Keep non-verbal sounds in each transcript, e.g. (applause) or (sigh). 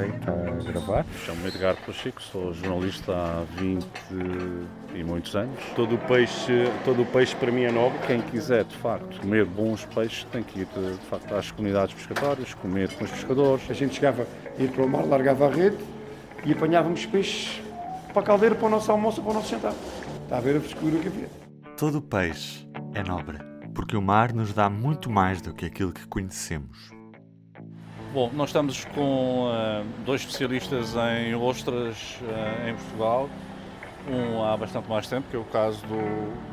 Ok, está a gravar. Chamo-me Edgar Pacheco, sou jornalista há 20 e muitos anos. Todo o peixe, todo o peixe para mim é nobre. Quem quiser, de facto, comer bons peixes tem que ir, de, de facto, às comunidades pescatórias, comer com os pescadores. A gente chegava a ir para o mar, largava a rede e apanhávamos peixes para a caldeira, para o nosso almoço, para o nosso jantar. Está a ver a frescura que havia. Todo peixe é nobre, porque o mar nos dá muito mais do que aquilo que conhecemos. Bom, nós estamos com uh, dois especialistas em ostras uh, em Portugal. Um há bastante mais tempo, que é o caso do,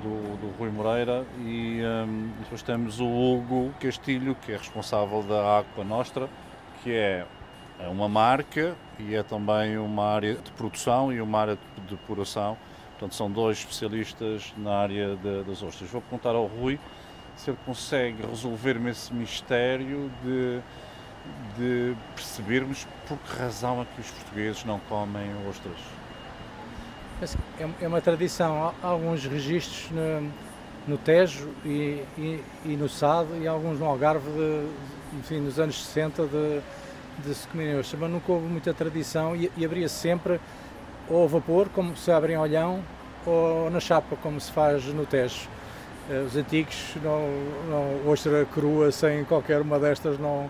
do, do Rui Moreira, e um, depois temos o Hugo Castilho, que é responsável da Aqua Nostra, que é, é uma marca e é também uma área de produção e uma área de depuração. Portanto, são dois especialistas na área de, das ostras. Vou perguntar ao Rui se ele consegue resolver-me esse mistério de de percebermos por que razão é que os portugueses não comem ostras. É, é uma tradição. Há alguns registros no, no Tejo e, e, e, no Sado e alguns no Algarve, de, enfim, nos anos 60, de, de se comerem ostras, mas nunca houve muita tradição e, e abria sempre ou a vapor, como se abre em olhão, ou na chapa, como se faz no Tejo. Eh, os antigos, não, não, ostra crua, sem qualquer uma destas, não,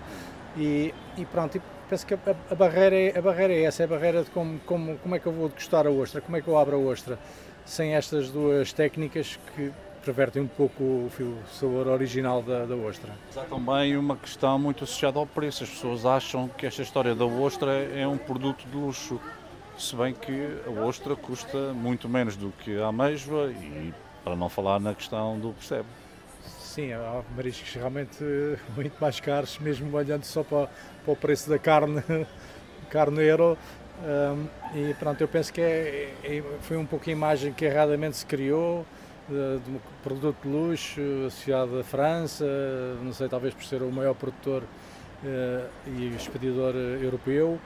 e, e pronto, e penso que a, a, barreira é, a barreira é essa, é a barreira de como, como, como é que eu vou degustar a ostra, como é que eu abro a ostra, sem estas duas técnicas que revertem um pouco o, o sabor original da, da ostra. Há também uma questão muito associada ao preço. As pessoas acham que esta história da ostra é um produto de luxo, se bem que a ostra custa muito menos do que a ameijoa e para não falar na questão do percebe. Sim, há mariscos realmente muito mais caros, mesmo olhando só para, para o preço da carne, (laughs) carneiro. Um, e pronto, eu penso que é, é, foi um pouco a imagem que erradamente se criou de, de um produto de luxo associado à França, não sei, talvez por ser o maior produtor uh, e expedidor europeu.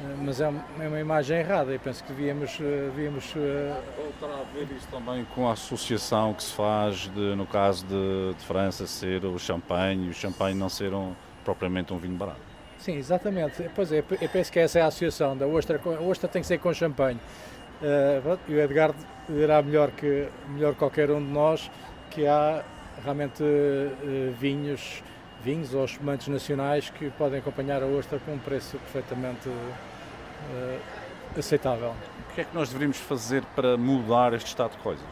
Eh, mas é uma imagem errada e penso que devíamos. Eh, devíamos eh, Terá a ver isso também com a associação que se faz, de, no caso de, de França, ser o champanhe e o champanhe não ser um, propriamente um vinho barato. Sim, exatamente. Pois é, eu penso que essa é a associação da ostra. A ostra tem que ser com champanhe. E o Edgar dirá melhor que melhor qualquer um de nós que há realmente vinhos vinhos ou espumantes nacionais que podem acompanhar a ostra com um preço perfeitamente aceitável. O que é que nós deveríamos fazer para mudar este estado de coisas?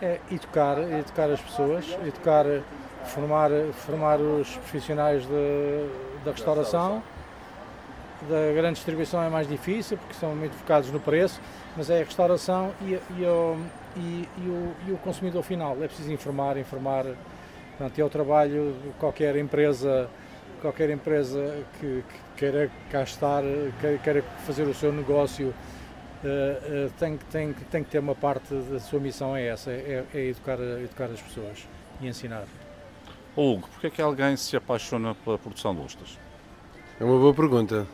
É educar, educar as pessoas, educar, formar, formar os profissionais de, da restauração. Da grande distribuição é mais difícil porque são muito focados no preço, mas é a restauração e, e, o, e, e, o, o consumidor final. É preciso informar, informar. Portanto, é o trabalho de qualquer empresa, qualquer empresa que, que queira cá estar, queira fazer o seu negócio, uh, uh, tem, tem, tem que ter uma parte da sua missão é essa, é, é educar, educar as pessoas e ensinar. Hugo, porquê é que alguém se apaixona pela produção de ostras? É uma boa pergunta.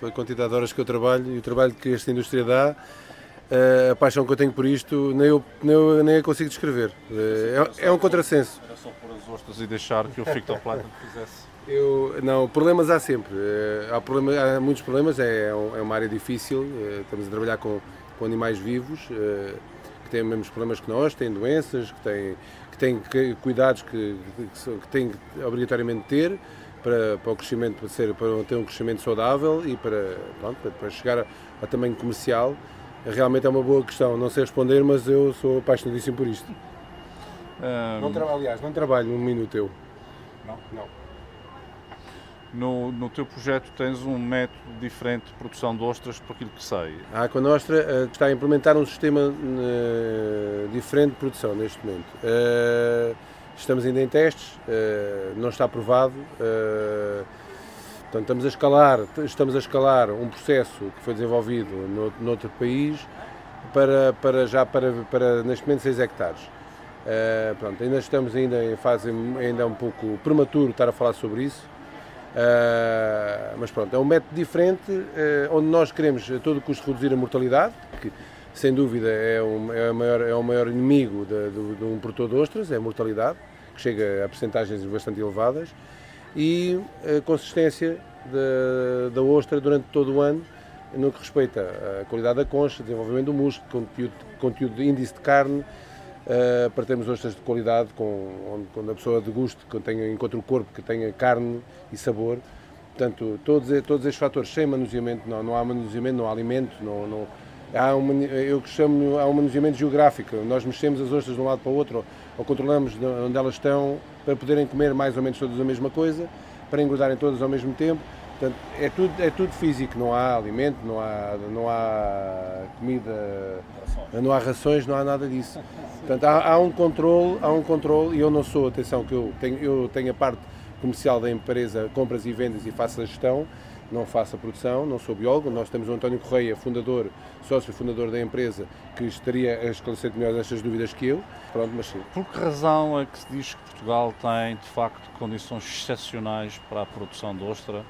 Pela quantidade de horas que eu trabalho e o trabalho que esta indústria dá, eh, a paixão que eu tenho por isto, nem eu, nem eu nem eu consigo descrever. É, é um contrassenso. Era só pôr as ostras e deixar que o fitoplancton fizesse. Eu, não, problemas há sempre. Eh, há, problema, há muitos problemas, é, é, é uma área difícil. Eh, estamos a trabalhar com, com animais vivos eh, que têm os mesmos problemas que nós, têm doenças, que têm, que têm cuidados que, que, que têm que obrigatoriamente ter para, para o crescimento, para, ser, para ter um crescimento saudável e para, pronto, para chegar ao tamanho comercial. Realmente é uma boa questão. Não sei responder, mas eu sou apaixonadíssimo por isto. Um... Não trabalho, aliás, não trabalho um minuto eu. Não? Não. No, no teu projeto tens um método diferente de produção de ostras, por aquilo que sei. A Aquanostra uh, está a implementar um sistema uh, diferente de produção neste momento. Uh, estamos ainda em testes, não está aprovado. portanto, estamos a escalar, estamos a escalar um processo que foi desenvolvido no, noutro país para, para já para, para neste momento 6 hectares. pronto, ainda estamos ainda em fase ainda um pouco prematuro estar a falar sobre isso. Uh, mas pronto, é um método diferente uh, onde nós queremos a todo custo reduzir a mortalidade, que sem dúvida é, um, é, o, maior, é o maior inimigo de, de, de um produtor de ostras, é a mortalidade, que chega a percentagens bastante elevadas, e a consistência da ostra durante todo o ano, no que respeita à qualidade da concha, desenvolvimento do músculo, conteúdo, conteúdo de índice de carne, uh, para termos ostras de qualidade, com, onde, quando a pessoa deguste, que tenha, encontre o corpo que tenha carne e sabor. Portanto, todos, todos estes fatores sem manuseamento, não, não há manuseamento, não há alimento, não, não há um, eu chamo há um manuseamento geográfico. Nós mexemos as ostras de um lado para o outro, ou controlamos onde elas estão, para poderem comer mais ou menos todas a mesma coisa, para engordarem todas ao mesmo tempo. Portanto, é tudo, é tudo físico, não há alimento, não há, não há comida, não há rações, não há nada disso. Portanto, há, há um controle, há um controle, e eu não sou, atenção, que eu tenho, eu tenho a parte comercial da empresa, compras e vendas e faço a gestão, não faço a produção, não sou biólogo. Nós temos o António Correia, fundador, sócio fundador da empresa, que estaria a esclarecer melhor estas dúvidas que eu. Pronto, mas sim. Por que razão é que se diz que Portugal tem, de facto, condições excepcionais para a produção de ostra,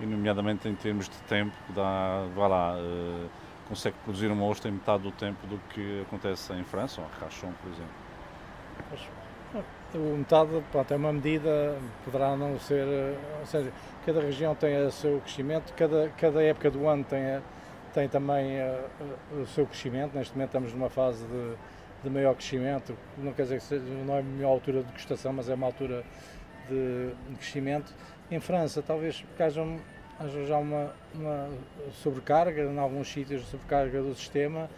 e nomeadamente em termos de tempo, dá, vai lá, uh, consegue produzir uma ostra em metade do tempo do que acontece em França, ou em Rachon, por exemplo? o metade pronto, é uma medida, poderá não ser, ou seja, cada região tem o seu crescimento, cada, cada época do ano tem, tem também uh, o seu crescimento, neste momento estamos numa fase de, de maior crescimento, não quer dizer que seja, não é a melhor altura de degustação, mas é uma altura de, de crescimento. Em França talvez haja, haja já uma, uma sobrecarga, em alguns sítios sobrecarga do sistema,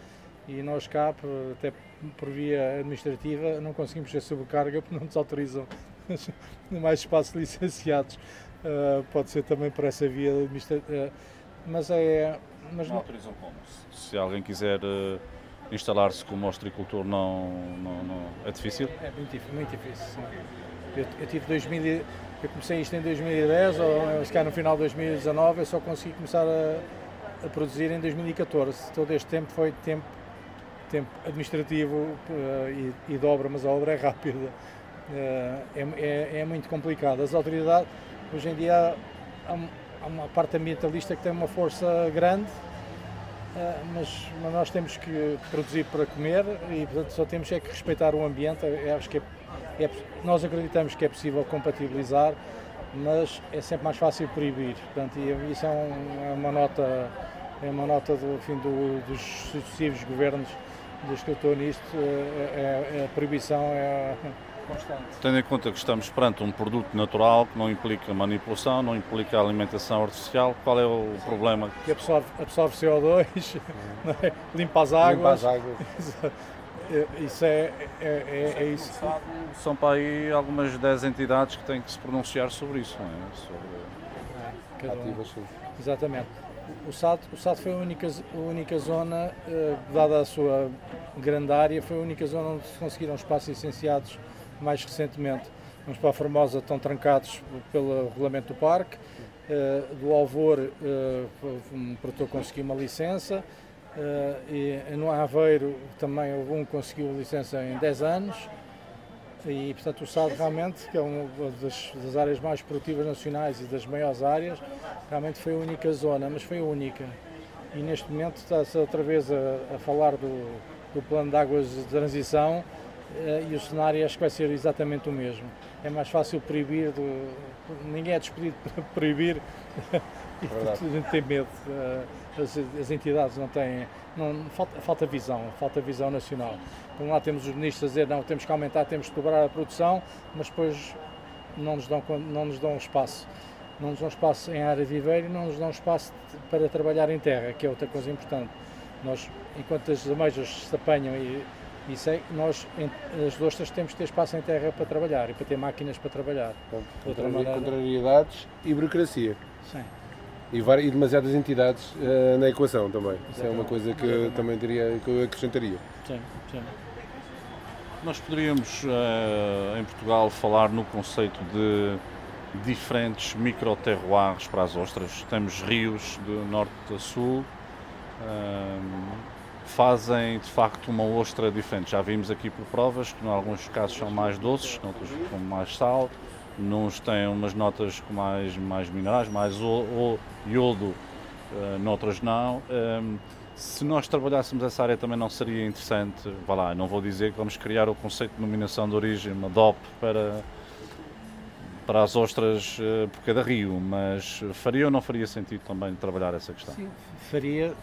e nós cá, até por via administrativa, não conseguimos ter sobrecarga porque não nos autorizam (laughs) mais espaço de licenciados. Uh, pode ser também por essa via administrativa. Uh, mas é. Mas não, autorizam como? Se alguém quiser uh, instalar-se como ostricultor, não, não, não, é difícil? É muito, muito difícil. Eu, eu, tive 2000, eu comecei isto em 2010, ou se calhar no final de 2019, eu só consegui começar a, a produzir em 2014. Todo este tempo foi tempo tempo administrativo uh, e, e, de obra, mas a obra é rápida. Uh, é, é, é, muito complicado. As autoridades, hoje em dia, há, há, uma parte ambientalista que tem uma força grande, uh, mas, mas, nós temos que produzir para comer e, portanto, só temos é que respeitar o ambiente. Eu acho que é, é, nós acreditamos que é possível compatibilizar, mas é sempre mais fácil proibir. Portanto, e, isso é, um, é uma nota é uma nota do, enfim, do, dos sucessivos governos desde que eu estou nisto, é, é, a proibição é constante. Tendo em conta que estamos perante um produto natural que não implica manipulação, não implica alimentação artificial, qual é o problema? Que absorve, absorve CO2, (laughs) é? limpa as águas. Limpa as águas. (laughs) Isso é, é, é, é isso. São para aí algumas 10 entidades que têm que se pronunciar sobre isso, não é? Sobre... É, Ativas. Exatamente. O SAD, o SAD foi a única, a única zona, eh, dada a sua grande área, foi a única zona onde se conseguiram espaços licenciados mais recentemente. Vamos para a Formosa, estão trancados pelo regulamento do parque. Eh, do Alvor, eh, um produtor conseguiu uma licença. E no Aveiro também um que conseguiu licença em 10 anos. E, portanto, o SAD realmente, que é uma das, das, áreas mais produtivas nacionais e das maiores áreas, realmente foi a única zona, mas foi a única. E neste momento está-se outra vez a, a falar do, do, plano de águas de transição eh, e o cenário acho que vai ser exatamente o mesmo. É mais fácil proibir, do, ninguém é despedido (laughs) para proibir e (laughs) a gente tem medo. Eh, as, as entidades não têm, não, falta, falta visão, falta visão nacional. Por um lado temos os ministros a dizer não, temos que aumentar, temos que dobrar a produção, mas depois não nos dão, não nos dão espaço. Não nos dão espaço em área de viveiro e não nos dão espaço para trabalhar em terra, que é outra coisa importante. Nós, enquanto as ameijas se apanham e, e sei, nós, as ostras, temos que ter espaço em terra para trabalhar e para ter máquinas para trabalhar. Contrariedades e burocracia. Sim e, várias, e demasiadas entidades uh, na equação também. Isso é uma coisa que eu também diria, que eu acrescentaria. Sim, sim. Nós poderíamos, uh, em Portugal, falar no conceito de diferentes microterroirs para as ostras. Temos rios de norte a sul, uh, fazem de facto uma ostra diferente. Já vimos aqui por provas que, em alguns casos, são mais doces, noutros com mais sal Uns têm umas notas mais, mais minerais, mais o, o iodo, uh, noutras não. Um, ehm, se nós trabalhássemos essa área também não seria interessante, vá lá, não vou dizer que vamos criar o conceito de denominação de origem, uma DOP, para, para as ostras uh, por cada rio, mas faria ou não faria sentido também trabalhar essa questão? Sim, faria.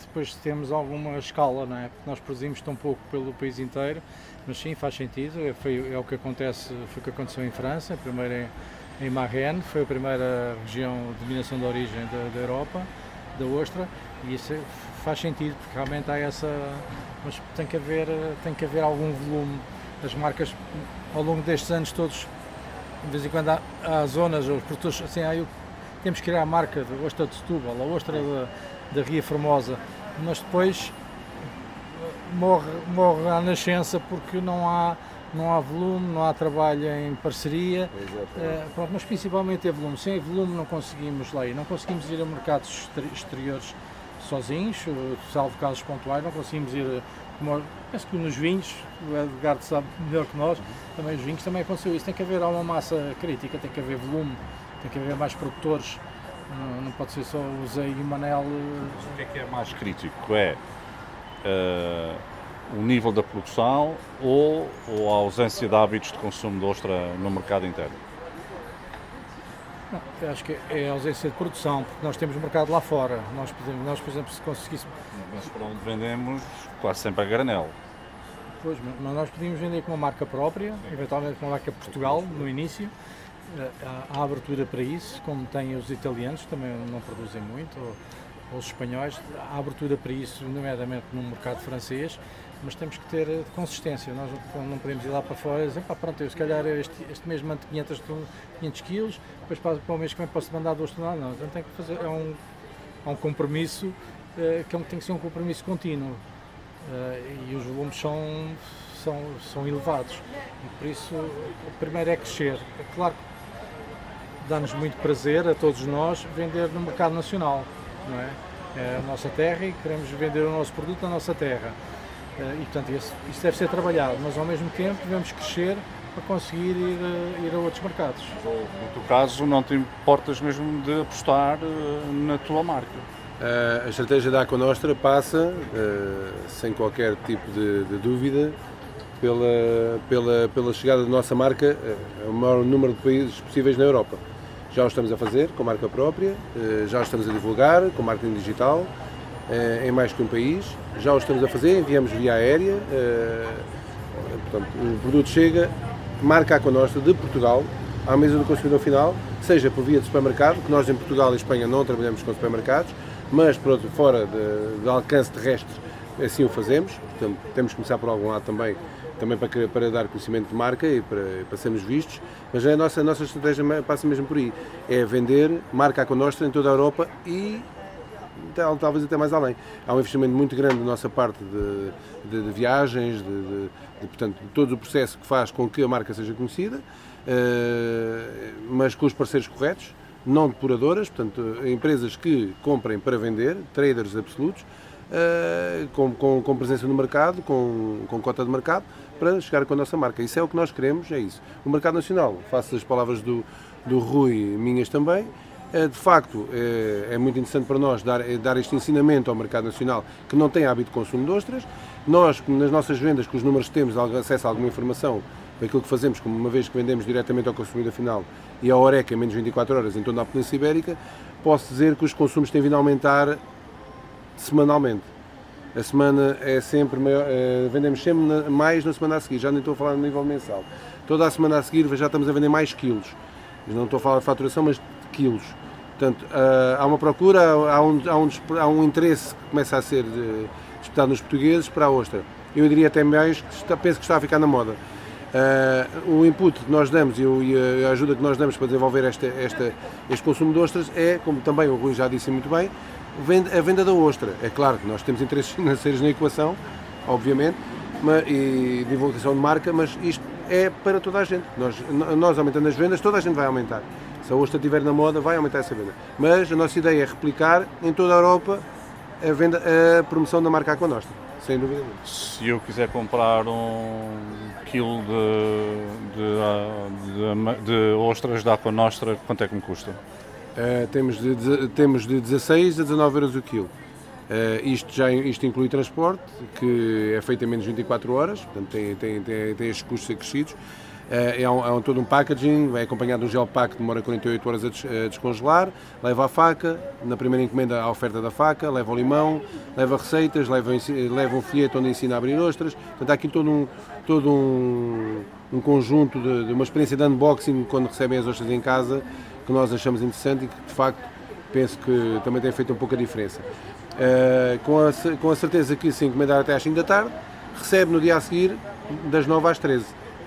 Depois temos alguma escala, não é? Porque nós produzimos tão pouco pelo país inteiro, mas sim, faz sentido. É, foi, é o que acontece, foi o que aconteceu em França, primeiro em, em Marraine, foi a primeira região de dominação de origem da, da Europa, da ostra, e isso é, faz sentido, porque realmente há essa. Mas tem que haver, tem que haver algum volume. As marcas, ao longo destes anos todos, de vez em quando há, há zonas, os produtores, assim, aí temos que criar a marca da ostra de Setúbal, a ostra da, da Ria Formosa, mas depois morre, morre à nascença porque não há, não há volume, não há trabalho em parceria, pronto, mas principalmente é volume. Sem volume não conseguimos lá ir, não conseguimos ir a mercados exteriores sozinhos, salvo casos pontuais, não conseguimos ir, como, penso que nos vinhos, o Edgardo sabe melhor que nós, também os vinhos também aconteceu isso, tem que haver uma massa crítica, tem que haver volume, tem que haver mais produtores, não, não pode ser só o Zé e o Manel. O que é que é mais crítico? É uh, o nível da produção ou, ou a ausência de hábitos de consumo de ostra no mercado interno? Não, acho que é a ausência de produção, porque nós temos mercado lá fora. Nós, nós por exemplo, se conseguíssemos. Mas para onde vendemos, quase sempre a granel. Pois, mas nós podíamos vender com uma marca própria, eventualmente com uma marca Portugal no início. Eh, há, abertura para isso, como têm os italianos, também não produzem muito, ou, ou os espanhóis. Há abertura para isso, nomeadamente no mercado francês mas temos que ter eh, consistência. Nós não podemos ir lá para fora e dizer, pá, pronto, eu se calhar este, este mês mando 500, 500 quilos, depois para, para o mês que vem posso mandar duas toneladas. Não, então tem que fazer, é um, é um compromisso é, que tem que ser um compromisso contínuo é, e os volumes são, são, são elevados. E por isso, o primeiro é crescer. É claro que dá-nos muito prazer a todos nós vender no mercado nacional, não é? É a nossa terra e queremos vender o nosso produto na nossa terra eh, e, portanto, isso, isso, deve ser trabalhado, mas ao mesmo tempo devemos crescer para conseguir ir, eh, ir a outros mercados. No teu caso, não te importas mesmo de apostar eh, na tua marca? A estratégia da Aquanostra passa, sem qualquer tipo de, de dúvida, pela, pela, pela chegada da nossa marca ao maior número de países possíveis na Europa. Já o estamos a fazer com marca própria, já o estamos a divulgar com marketing digital, eh, em mais que um país. Já o estamos a fazer, enviamos via aérea. Eh, portanto, o produto chega, marca a conostra de Portugal à mesa do consumidor final, seja por via de supermercado, que nós em Portugal e Espanha não trabalhamos com supermercados, mas por fora de, de alcance terrestre assim o fazemos. Portanto, temos que começar por algum lado também, também para, para dar conhecimento de marca e para, para sermos vistos. Mas a nossa, a nossa estratégia passa mesmo por aí. É vender marca a conostra em toda a Europa e talvez até mais além. Há um investimento muito grande da nossa parte de, de, de viagens, de, de, portanto, todo o processo que faz com que a marca seja conhecida, uh, mas com os parceiros corretos, não depuradoras, portanto, empresas que comprem para vender, traders absolutos, uh, com, com, com, presença no mercado, com, com cota de mercado, para chegar com a nossa marca. Isso é o que nós queremos, é isso. O mercado nacional, faço as palavras do, do Rui, minhas também, é, de facto, é, é, muito interessante para nós dar, dar este ensinamento ao mercado nacional que não tem hábito de consumo de ostras. Nós, nas nossas vendas, com os números que temos, acesso a alguma informação daquilo que fazemos, como uma vez que vendemos diretamente ao consumidor final e ao Oreca menos de 24 horas em torno da Península Ibérica, posso dizer que os consumos têm vindo a aumentar semanalmente. A semana é sempre maior, é, vendemos sempre mais na semana a seguir, já nem estou a falar no nível mensal. Toda a semana a seguir já estamos a vender mais quilos. Não estou a falar de faturação, mas de quilos. Portanto, uh, há uma procura, há um, há, um, há um interesse que começa a ser uh, disputado nos portugueses para a ostra. Eu diria até mais que está, penso que está a ficar na moda. Uh, o input que nós damos e, a ajuda que nós damos para desenvolver esta, esta, este consumo de ostras é, como também o Rui já disse muito bem, a venda da ostra. É claro que nós temos interesses (laughs) financeiros na equação, obviamente, mas, e divulgação de marca, mas isto é para toda a gente. Nós, nós aumentando as vendas, toda a gente vai aumentar. Se a ostra estiver na moda, vai aumentar essa venda. Mas a nossa ideia é replicar em toda a Europa a, venda, a promoção da marca Aquanostra, sem dúvida nenhuma. Se eu quiser comprar um quilo de, de, de, de ostras da Aquanostra, quanto é que me custa? Uh, temos, de, temos de 16 a 19 euros o quilo. Uh, isto, já, isto inclui transporte, que é feito em menos de 24 horas, portanto tem, tem, tem, tem estes custos acrescidos. É, é, um, é um, todo um packaging, é acompanhado de um gel pack que demora 48 horas a, des, a, descongelar, leva a faca, na primeira encomenda a oferta da faca, leva o limão, leva receitas, leva, leva um folheto onde ensina a abrir ostras. Portanto, há aqui todo um, todo um, um conjunto de, de, uma experiência de unboxing quando recebem as ostras em casa que nós achamos interessante e que de facto penso que também tem feito um pouco a diferença. Uh, com, a, com a certeza que se encomendar até às 5 da tarde, recebe no dia a seguir das 9 às 13.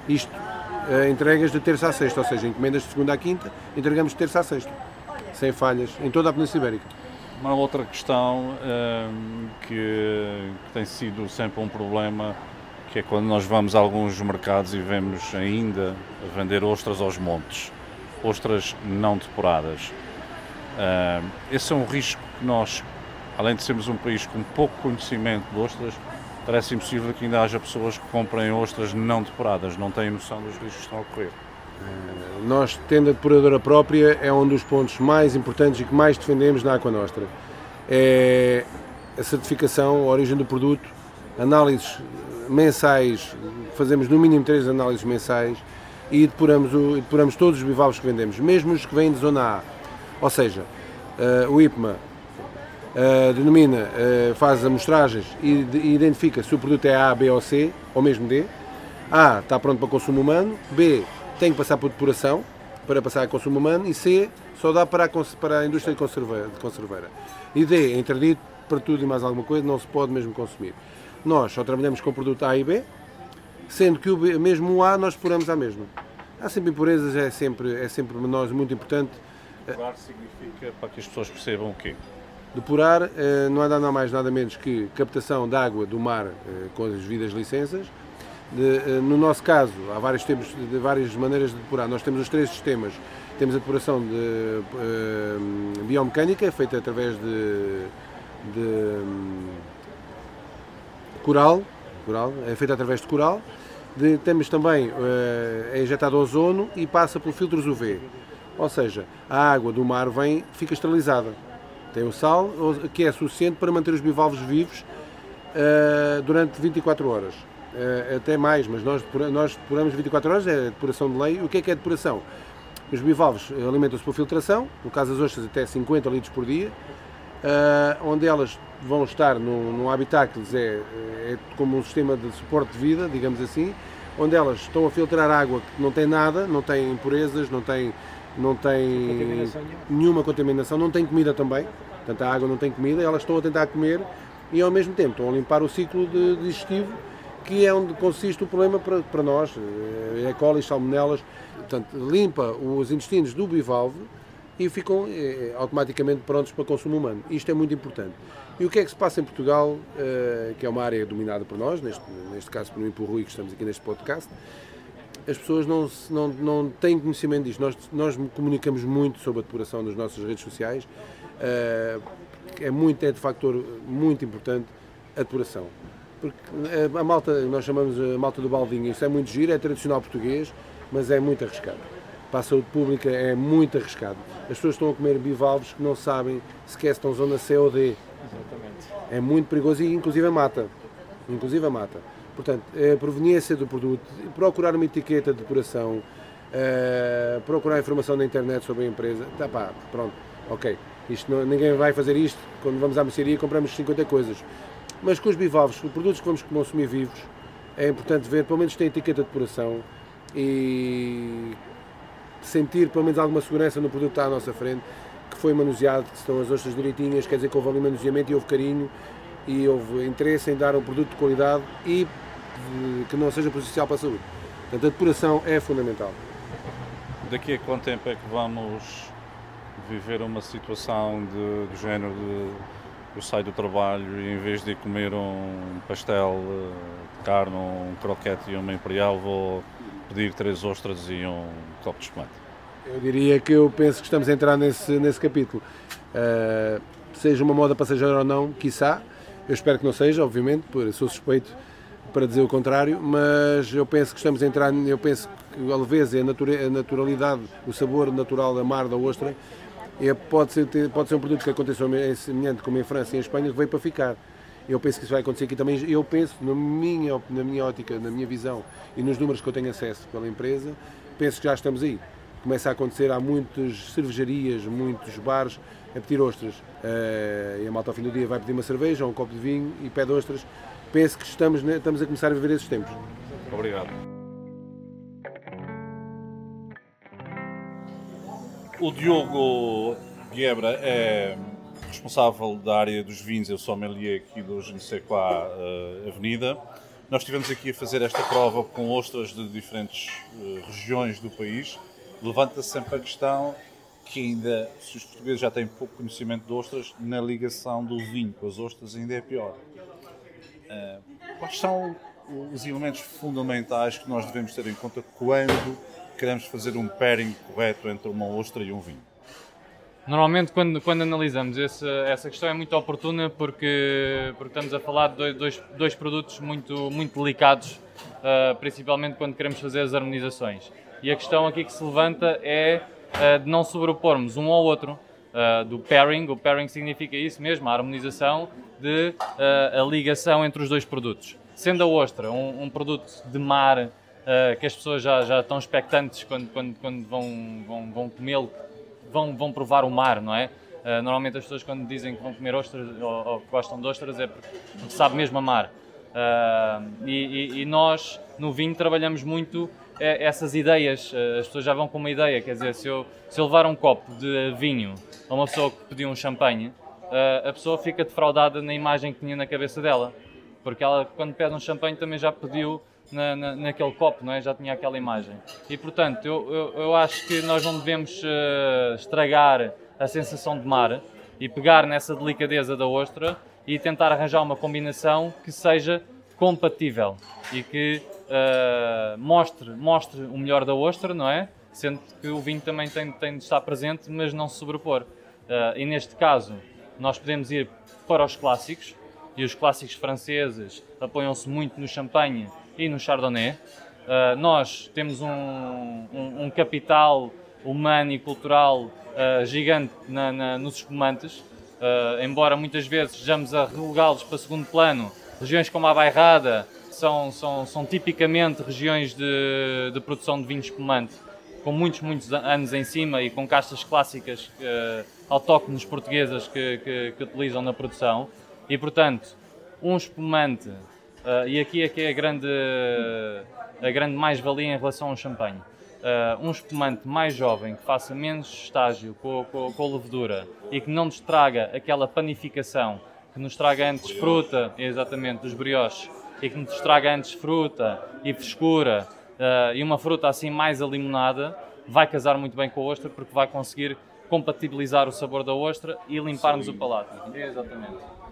Isto uh, entregas de terça a sexta, ou seja, encomendas de segunda a quinta, entregamos de terça a sexta, sem falhas, em toda a Península Ibérica. Uma outra questão uh, que, que tem sido sempre um problema que é quando nós vamos a alguns mercados e vemos ainda vender ostras aos montes, ostras não depuradas. Uh, esse é um risco que nós, além de sermos um país com pouco conhecimento de ostras, parece impossível que ainda haja pessoas que comprem ostras não depuradas, não têm noção dos riscos que estão a ocorrer. Uh, nós, tendo a depuradora própria, é um dos pontos mais importantes e que mais defendemos na Aqua Nostra. É a certificação, a origem do produto, análises mensais, fazemos no mínimo três análises mensais e depuramos, o, depuramos todos os bivalves que vendemos, mesmo os que vêm de zona A. Ou seja, uh, o IPMA uh, denomina, uh, faz amostragens e, e identifica se o produto é A, B ou C, ou mesmo D. A está pronto para consumo humano, B tem que passar por depuração para passar a consumo humano e C só dá para a, para a indústria de conserveira, de conserveira. E D é interdito para tudo e mais alguma coisa, não se pode mesmo consumir. Nós só trabalhamos com o produto A e B, sendo que o B, mesmo o A nós depuramos à mesma. Há sempre impurezas, é sempre, é sempre para nós muito importante. Depurar significa, para que as pessoas percebam o quê? Depurar eh, não é nada mais nada menos que captação de água do mar eh, com as devidas licenças. Eh, no nosso caso, há vários tipos, de várias maneiras de depurar. Nós temos os três sistemas. Temos a depuração de biomecânica, feita através de, de coral, coral, é feita através de coral. De, temos também, uh, é injetado ozono e passa por filtros UV. Ou seja, a água do mar vem, fica esterilizada. Tem o sal, que é suficiente para manter os bivalves vivos uh, durante 24 horas. Uh, até mais, mas nós, nós depuramos 24 horas, é depuração de lei. O que é que é depuração? Os bivalves alimentam-se por filtração, no caso das ostras até 50 litros por dia, uh, onde elas vão estar num, num habitat que lhes é, é, como um sistema de suporte de vida, digamos assim, onde elas estão a filtrar água que não tem nada, não tem impurezas, não tem, não tem contaminação nenhuma contaminação, não tem comida também, portanto a água não tem comida, elas estão a tentar comer e ao mesmo tempo estão a limpar o ciclo de, digestivo, que é onde consiste o problema para, para nós, é E. coli, salmonelas, portanto limpa os intestinos do bivalve e ficam eh, automaticamente prontos para consumo humano. Isto é muito importante. E o que é que se passa em Portugal, eh, que é uma área dominada por nós, neste, neste caso por mim e por Rui, que estamos aqui neste podcast, as pessoas não, não, não têm conhecimento disto. Nós, nós comunicamos muito sobre a depuração nas nossas redes sociais. Eh, é, muito, é de factor muito importante a depuração. Porque eh, a malta, nós chamamos a malta do baldinho, isso é muito giro, é tradicional português, mas é muito arriscado para a saúde pública é muito arriscado. As pessoas estão a comer bivalves que não sabem sequer se estão zona C ou D. Exatamente. É muito perigoso e inclusive mata. Inclusive mata. Portanto, a proveniência do produto, procurar uma etiqueta de depuração, uh, procurar informação na internet sobre a empresa, tá pá, pronto, ok. Isto não, ninguém vai fazer isto, quando vamos à mercearia compramos 50 coisas. Mas com os bivalves, os produtos que vamos consumir vivos, é importante ver, pelo menos tem etiqueta de depuração e sentir pelo menos alguma segurança no produto que está à nossa frente, que foi manuseado, que estão as ostras direitinhas, quer dizer que houve ali manuseamento e houve carinho e houve interesse em dar um produto de qualidade e que não seja prejudicial para a saúde. Portanto, a depuração é fundamental. Daqui a quanto tempo é que vamos viver uma situação de, do género de eu saio do trabalho e em vez de comer um pastel de carne, um croquete e uma imperial, vou pedir três ostras e um copo de espumante. Eu diria que eu penso que estamos a entrar nesse, nesse capítulo. Uh, seja uma moda passageira ou não, quiçá, eu espero que não seja, obviamente, sou suspeito para dizer o contrário, mas eu penso que estamos a entrar, eu penso que a leveza, a naturalidade, o sabor natural da mar, da ostra, é, pode, ser, pode ser um produto que aconteceu semelhante como em França e em Espanha, que veio para ficar. Eu penso que isso vai acontecer aqui também. Eu penso, na minha, na minha ótica, na minha visão e nos números que eu tenho acesso pela empresa, penso que já estamos aí. Começa a acontecer, há muitas cervejarias, muitos bares a pedir ostras. Uh, e a malta ao fim do dia vai pedir uma cerveja ou um copo de vinho e pede ostras. Penso que estamos, estamos a começar a viver esses tempos. Obrigado. O Diogo Guebra é responsável da área dos vinhos, eu sou sommelier aqui do Genesequá uh, Avenida. Nós estivemos aqui a fazer esta prova com ostras de diferentes uh, regiões do país. Levanta-se sempre a questão que ainda, se os portugueses já têm pouco conhecimento de ostras, na ligação do vinho com as ostras ainda é pior. Uh, quais são os elementos fundamentais que nós devemos ter em conta quando queremos fazer um pairing correto entre uma ostra e um vinho? Normalmente, quando, quando analisamos esse, essa questão, é muito oportuna porque, porque estamos a falar de dois, dois produtos muito, muito delicados, uh, principalmente quando queremos fazer as harmonizações. E a questão aqui que se levanta é uh, de não sobrepormos um ao outro, uh, do pairing. O pairing significa isso mesmo, a harmonização de a ligação entre os dois produtos. Sendo a ostra um, um produto de mar que as pessoas já, já estão expectantes quando, quando, quando vão, vão, vão comê-lo, vão, vão provar o mar, não é? Uh, normalmente as pessoas quando dizem que vão comer ostras ou, ou que gostam de ostras é porque, sabe mesmo amar. Uh, e, e, nós no vinho trabalhamos muito eh, essas ideias, uh, as pessoas já vão com uma ideia, quer dizer, se eu, se eu levar um copo de vinho a uma pessoa que pediu um champanhe, a pessoa fica defraudada na imagem que tinha na cabeça dela, porque ela quando pede um champanhe também já pediu na, na, naquele copo, não é? já tinha aquela imagem. E portanto, eu, eu, eu acho que nós não devemos uh, estragar a sensação de mar e pegar nessa delicadeza da ostra e tentar arranjar uma combinação que seja compatível e que uh, mostre, mostre o melhor da ostra, não é? Sendo que o vinho também tem, tem de estar presente, mas não se sobrepor. Uh, e neste caso, nós podemos ir para os clássicos, e os clássicos franceses apoiam-se muito no champanhe e no Chardonnay. Uh, nós temos um, um, um, capital humano e cultural uh, gigante na, na, nos espumantes, uh, embora muitas vezes estejamos a relegá-los para segundo plano. Regiões como a Bairrada são, são, são tipicamente regiões de, de, produção de vinho espumante, com muitos, muitos anos em cima e com castas clássicas autóctones portuguesas que, que, que utilizam na produção. E, portanto, um espumante Uh, e aqui é que é a grande, a grande mais-valia em relação ao champanhe. Uh, um espumante mais jovem que faça menos estágio com, com, com, a levedura e que não nos traga aquela panificação, que nos traga antes fruta, exatamente, dos brioches, e que nos traga antes fruta e frescura uh, e uma fruta assim mais alimonada, vai casar muito bem com a ostra porque vai conseguir compatibilizar o sabor da ostra e limpar-nos o palato. Exatamente.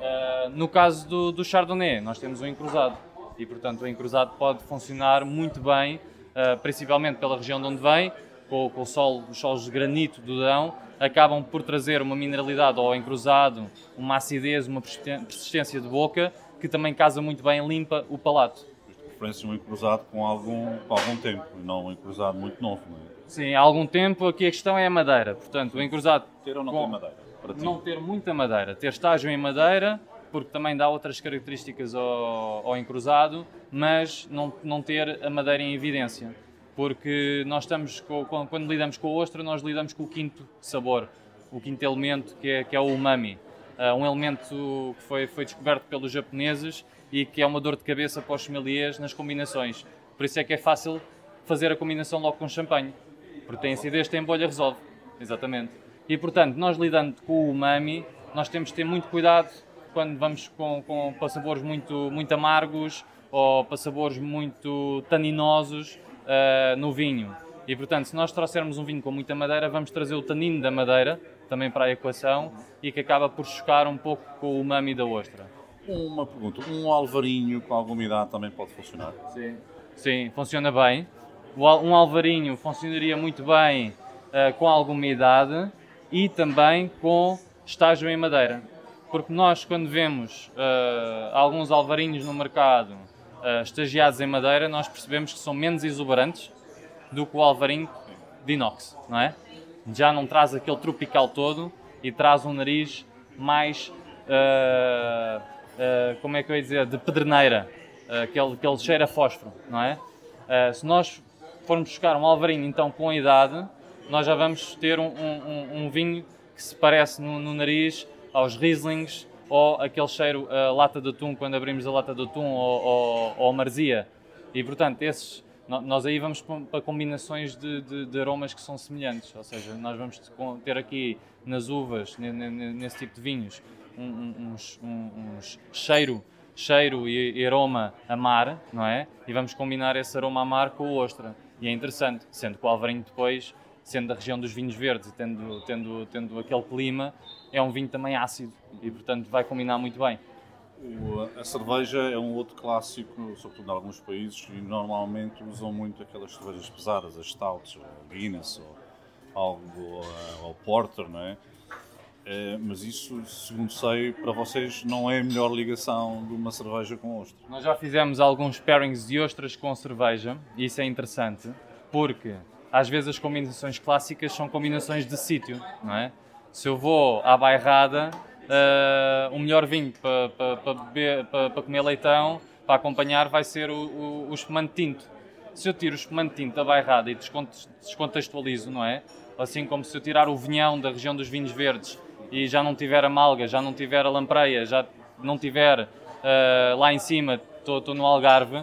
Uh, no caso do, do, Chardonnay, nós temos um encruzado e, portanto, o encruzado pode funcionar muito bem, uh, principalmente pela região de onde vem, com, com o sol, os solos de granito do Dão, acabam por trazer uma mineralidade ao encruzado, uma acidez, uma persistência de boca, que também casa muito bem, limpa o palato. Preferência um encruzado com algum, com algum tempo, não um encruzado muito novo, não é? Sim, há algum tempo, aqui a questão é a madeira, portanto, o encruzado... Ter ou não com... ter madeira? Não ter muita madeira, ter estágio em madeira, porque também dá outras características ao, ao encruzado, mas não, não ter a madeira em evidência. Porque nós estamos, com, quando lidamos com a ostra, nós lidamos com o quinto sabor, o quinto elemento, que é, que é o umami. Uh, um elemento que foi, foi descoberto pelos japoneses e que é uma dor de cabeça para os sommeliers nas combinações. Por isso é que é fácil fazer a combinação logo com champanhe, porque tem acidez, tem bolha, resolve. Exatamente. E portanto, nós lidando com o umami, nós temos de ter muito cuidado quando vamos com, com para sabores muito, muito amargos ou para sabores muito taninosos uh, no vinho. E portanto, se nós trouxermos um vinho com muita madeira, vamos trazer o tanino da madeira também para a equação e que acaba por chocar um pouco com o umami da ostra. Uma pergunta, um alvarinho com alguma umidade também pode funcionar? Sim, Sim funciona bem. Um alvarinho funcionaria muito bem uh, com alguma umidade e também com estágio em madeira. Porque nós, quando vemos uh, alguns alvarinhos no mercado uh, estagiados em madeira, nós percebemos que são menos exuberantes do que o alvarinho de inox, não é? Já não traz aquele tropical todo e traz um nariz mais uh, como é que eu ia dizer, de pedreneira, uh, que, ele, que ele cheira a fósforo, não é? Se nós formos buscar um alvarinho então com idade, nós já vamos ter um, um, um vinho que se parece no, no, nariz aos Rieslings ou aquele cheiro a lata de atum quando abrimos a lata de atum ou, ou, ou a marzia. E portanto, esses, nós aí vamos para combinações de, de, de, aromas que são semelhantes, ou seja, nós vamos ter aqui nas uvas, nesse tipo de vinhos, uns, uns cheiro, cheiro e aroma a mar, não é? E vamos combinar esse aroma a mar com o ostra. E é interessante, sendo que o Alvarinho depois, sendo da região dos vinhos verdes e tendo, tendo, tendo aquele clima, é um vinho também ácido e portanto vai combinar muito bem. O, a cerveja é um outro clássico, sobretudo em alguns países, e normalmente usam muito aquelas cervejas pesadas, as stouts, ou Guinness, ou algo, ou Porter, não é? é? mas isso, segundo sei, para vocês não é a melhor ligação de uma cerveja com ostra. Nós já fizemos alguns pairings de ostras com cerveja, e isso é interessante, porque às vezes as combinações clássicas são combinações de sítio, não é? Se eu vou à bairrada, uh, o melhor vinho para pa, pa pa comer leitão, para acompanhar, vai ser o, o, o espumante tinto. Se eu tiro o espumante tinto da bairrada e descontextualizo, não é? Assim como se eu tirar o vinhão da região dos vinhos verdes e já não tiver a malga, já não tiver a lampreia, já não tiver uh, lá em cima, estou no Algarve,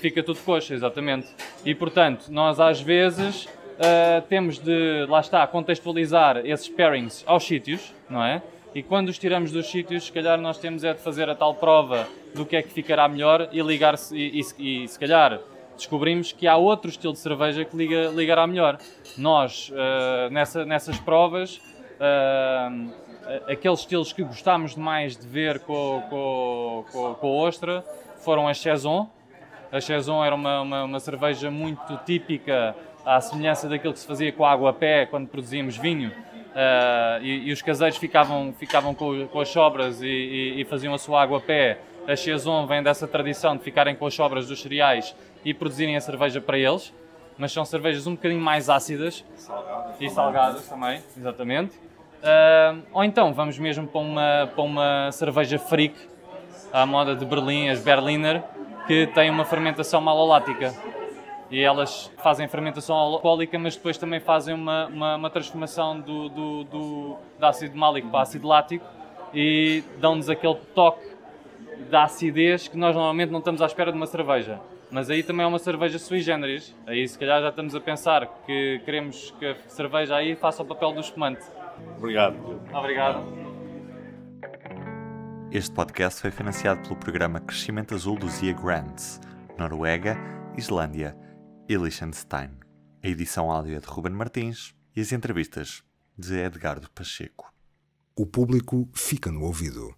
fica tudo coxa, exatamente. E portanto, nós às vezes uh, temos de, lá está, contextualizar esses pairings aos sítios, não é? E quando os tiramos dos sítios, se calhar nós temos é de fazer a tal prova do que é que ficará melhor e ligar-se, e, e, e, se calhar descobrimos que há outro estilo de cerveja que liga, ligará melhor. Nós, uh, nessa, nessas provas, uh, aqueles estilos que gostámos mais de ver com, com, com, com a ostra foram a Saison. A Saison era uma, uma, uma cerveja muito típica, à semelhança daquilo que se fazia com a água a pé quando produzíamos vinho Uh, e, e, os caseiros ficavam, ficavam com, com as sobras e, e, e, faziam a sua água a pé. A Chezon vem dessa tradição de ficarem com as sobras dos cereais e produzirem a cerveja para eles, mas são cervejas um bocadinho mais ácidas salgadas, e salgadas também, exatamente. Uh, ou então vamos mesmo para uma, para uma cerveja freak, à moda de Berlim, as Berliner, que tem uma fermentação malolática e elas fazem fermentação alcoólica, mas depois também fazem uma, uma, uma transformação do, do, do, do, ácido málico para ácido lático e dão-nos aquele toque da acidez que nós normalmente não estamos à espera de uma cerveja. Mas aí também é uma cerveja sui generis. Aí se calhar já estamos a pensar que queremos que a cerveja aí faça o papel do espumante. Obrigado. Obrigado. Este podcast foi financiado pelo programa Crescimento Azul do Zia Grants, Noruega, Islândia e Liechtenstein. A edição áudio é de Ruben Martins e as entrevistas de Edgardo Pacheco. O público fica no ouvido.